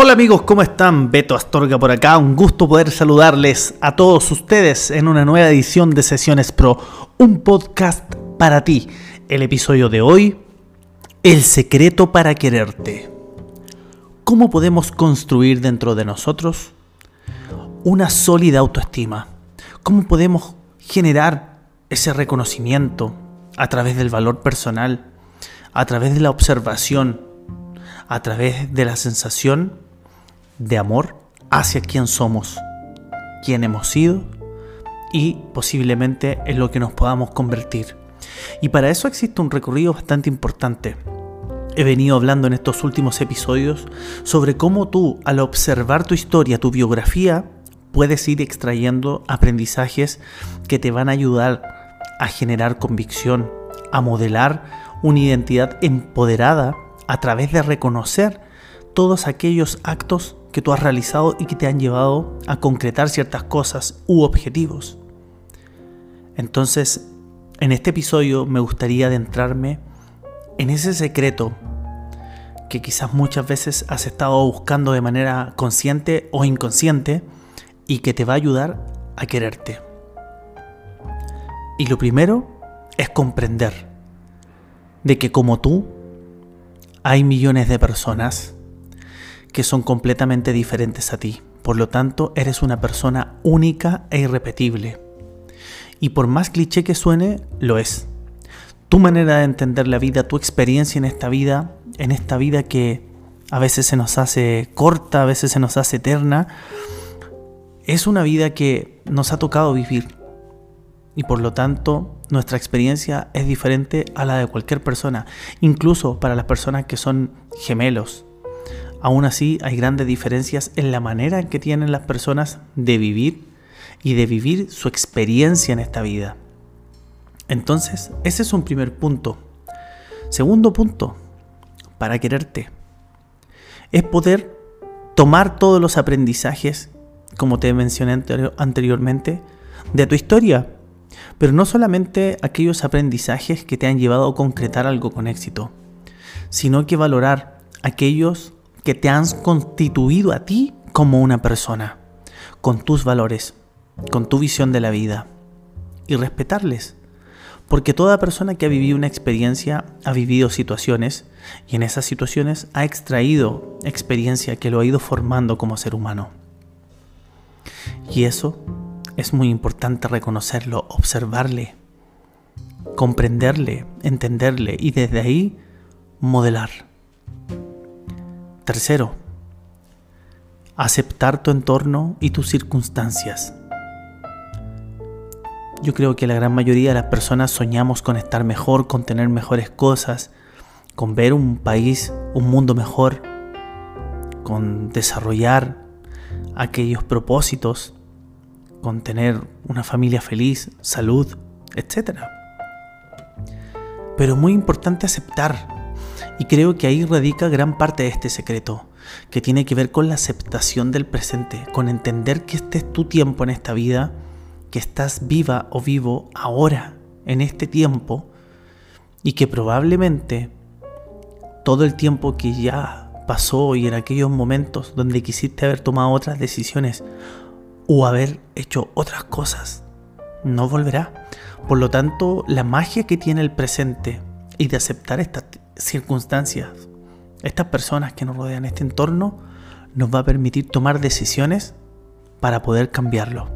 Hola amigos, ¿cómo están? Beto Astorga por acá. Un gusto poder saludarles a todos ustedes en una nueva edición de Sesiones Pro, un podcast para ti. El episodio de hoy, El secreto para quererte. ¿Cómo podemos construir dentro de nosotros una sólida autoestima? ¿Cómo podemos generar ese reconocimiento a través del valor personal, a través de la observación, a través de la sensación de amor hacia quien somos, quién hemos sido y posiblemente en lo que nos podamos convertir. Y para eso existe un recorrido bastante importante. He venido hablando en estos últimos episodios sobre cómo tú, al observar tu historia, tu biografía, puedes ir extrayendo aprendizajes que te van a ayudar a generar convicción, a modelar una identidad empoderada a través de reconocer todos aquellos actos que tú has realizado y que te han llevado a concretar ciertas cosas u objetivos. Entonces, en este episodio me gustaría adentrarme en ese secreto que quizás muchas veces has estado buscando de manera consciente o inconsciente y que te va a ayudar a quererte. Y lo primero es comprender de que como tú hay millones de personas que son completamente diferentes a ti. Por lo tanto, eres una persona única e irrepetible. Y por más cliché que suene, lo es. Tu manera de entender la vida, tu experiencia en esta vida, en esta vida que a veces se nos hace corta, a veces se nos hace eterna, es una vida que nos ha tocado vivir. Y por lo tanto, nuestra experiencia es diferente a la de cualquier persona, incluso para las personas que son gemelos, Aún así, hay grandes diferencias en la manera en que tienen las personas de vivir y de vivir su experiencia en esta vida. Entonces, ese es un primer punto. Segundo punto, para quererte, es poder tomar todos los aprendizajes, como te mencioné anteriormente, de tu historia, pero no solamente aquellos aprendizajes que te han llevado a concretar algo con éxito, sino que valorar aquellos que te han constituido a ti como una persona, con tus valores, con tu visión de la vida, y respetarles. Porque toda persona que ha vivido una experiencia ha vivido situaciones y en esas situaciones ha extraído experiencia que lo ha ido formando como ser humano. Y eso es muy importante reconocerlo, observarle, comprenderle, entenderle y desde ahí modelar. Tercero, aceptar tu entorno y tus circunstancias. Yo creo que la gran mayoría de las personas soñamos con estar mejor, con tener mejores cosas, con ver un país, un mundo mejor, con desarrollar aquellos propósitos, con tener una familia feliz, salud, etc. Pero es muy importante aceptar y creo que ahí radica gran parte de este secreto, que tiene que ver con la aceptación del presente, con entender que este es tu tiempo en esta vida, que estás viva o vivo ahora, en este tiempo, y que probablemente todo el tiempo que ya pasó y en aquellos momentos donde quisiste haber tomado otras decisiones o haber hecho otras cosas, no volverá. Por lo tanto, la magia que tiene el presente y de aceptar esta circunstancias, estas personas que nos rodean, este entorno, nos va a permitir tomar decisiones para poder cambiarlo.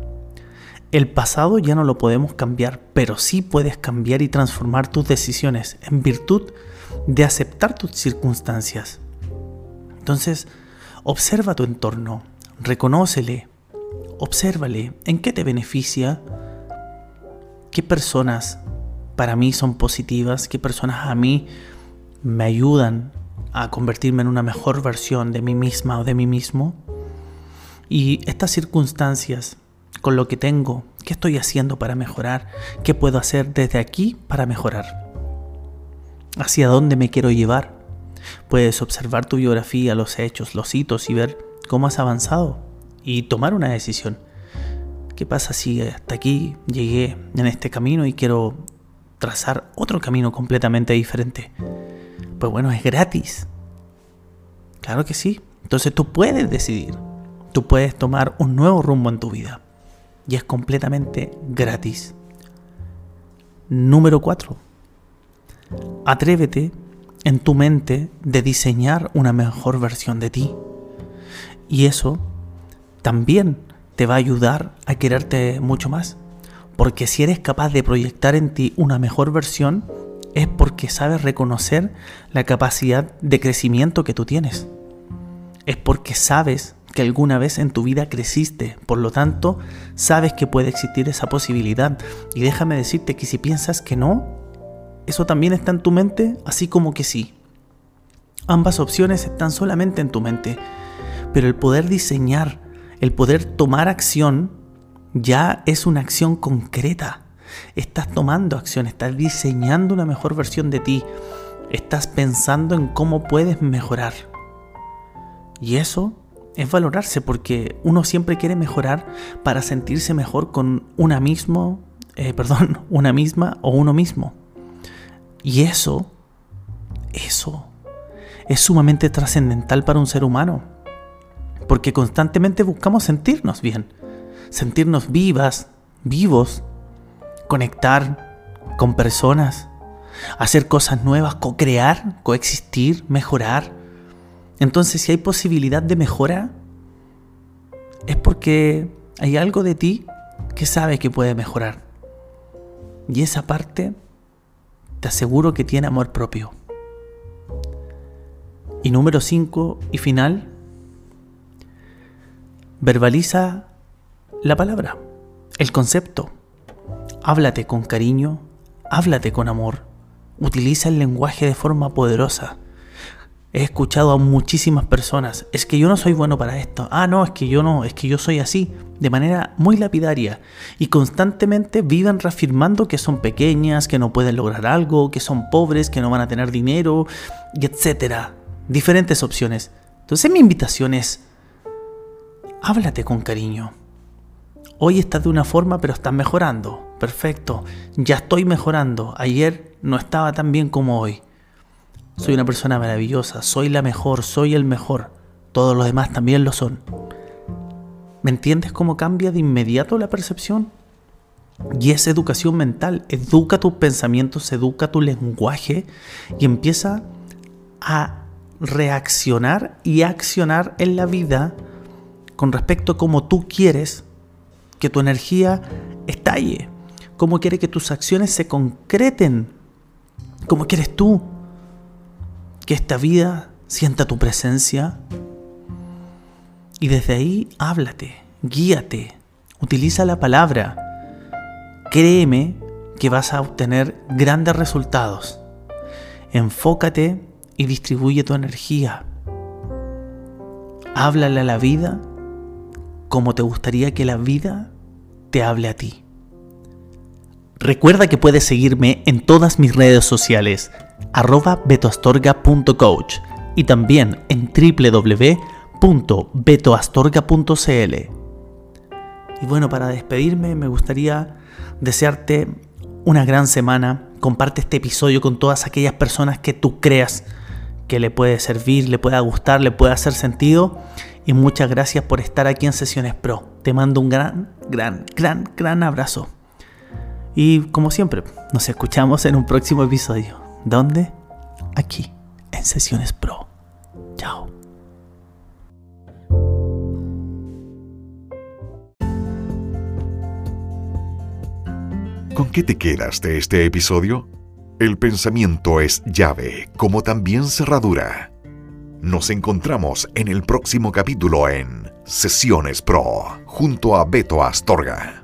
El pasado ya no lo podemos cambiar, pero sí puedes cambiar y transformar tus decisiones en virtud de aceptar tus circunstancias. Entonces, observa tu entorno, reconócele, obsérvale en qué te beneficia, qué personas para mí son positivas, qué personas a mí me ayudan a convertirme en una mejor versión de mí misma o de mí mismo. Y estas circunstancias, con lo que tengo, ¿qué estoy haciendo para mejorar? ¿Qué puedo hacer desde aquí para mejorar? ¿Hacia dónde me quiero llevar? Puedes observar tu biografía, los hechos, los hitos y ver cómo has avanzado y tomar una decisión. ¿Qué pasa si hasta aquí llegué en este camino y quiero trazar otro camino completamente diferente? Pues bueno, es gratis. Claro que sí. Entonces tú puedes decidir. Tú puedes tomar un nuevo rumbo en tu vida. Y es completamente gratis. Número 4. Atrévete en tu mente de diseñar una mejor versión de ti. Y eso también te va a ayudar a quererte mucho más. Porque si eres capaz de proyectar en ti una mejor versión, es porque sabes reconocer la capacidad de crecimiento que tú tienes. Es porque sabes que alguna vez en tu vida creciste, por lo tanto, sabes que puede existir esa posibilidad. Y déjame decirte que si piensas que no, eso también está en tu mente, así como que sí. Ambas opciones están solamente en tu mente, pero el poder diseñar, el poder tomar acción, ya es una acción concreta. Estás tomando acción, estás diseñando una mejor versión de ti, estás pensando en cómo puedes mejorar. Y eso es valorarse porque uno siempre quiere mejorar para sentirse mejor con una mismo, eh, perdón, una misma o uno mismo. Y eso, eso es sumamente trascendental para un ser humano. Porque constantemente buscamos sentirnos bien, sentirnos vivas, vivos, conectar con personas, hacer cosas nuevas, co-crear, coexistir, mejorar. Entonces, si hay posibilidad de mejora, es porque hay algo de ti que sabe que puede mejorar. Y esa parte, te aseguro que tiene amor propio. Y número 5 y final, verbaliza la palabra, el concepto. Háblate con cariño, háblate con amor, utiliza el lenguaje de forma poderosa. He escuchado a muchísimas personas, es que yo no soy bueno para esto, ah, no, es que yo no, es que yo soy así, de manera muy lapidaria, y constantemente viven reafirmando que son pequeñas, que no pueden lograr algo, que son pobres, que no van a tener dinero, y etcétera. Diferentes opciones. Entonces mi invitación es, háblate con cariño. Hoy estás de una forma, pero estás mejorando. Perfecto, ya estoy mejorando, ayer no estaba tan bien como hoy. Soy una persona maravillosa, soy la mejor, soy el mejor, todos los demás también lo son. ¿Me entiendes cómo cambia de inmediato la percepción? Y es educación mental, educa tus pensamientos, educa tu lenguaje y empieza a reaccionar y accionar en la vida con respecto a cómo tú quieres que tu energía estalle cómo quiere que tus acciones se concreten, cómo quieres tú que esta vida sienta tu presencia. Y desde ahí háblate, guíate, utiliza la palabra. Créeme que vas a obtener grandes resultados. Enfócate y distribuye tu energía. Háblale a la vida como te gustaría que la vida te hable a ti. Recuerda que puedes seguirme en todas mis redes sociales, arroba betoastorga.coach y también en www.betoastorga.cl. Y bueno, para despedirme me gustaría desearte una gran semana. Comparte este episodio con todas aquellas personas que tú creas que le puede servir, le pueda gustar, le pueda hacer sentido. Y muchas gracias por estar aquí en Sesiones Pro. Te mando un gran, gran, gran, gran abrazo. Y como siempre, nos escuchamos en un próximo episodio. ¿Dónde? Aquí, en Sesiones Pro. Chao. ¿Con qué te quedas de este episodio? El pensamiento es llave, como también cerradura. Nos encontramos en el próximo capítulo en Sesiones Pro, junto a Beto Astorga.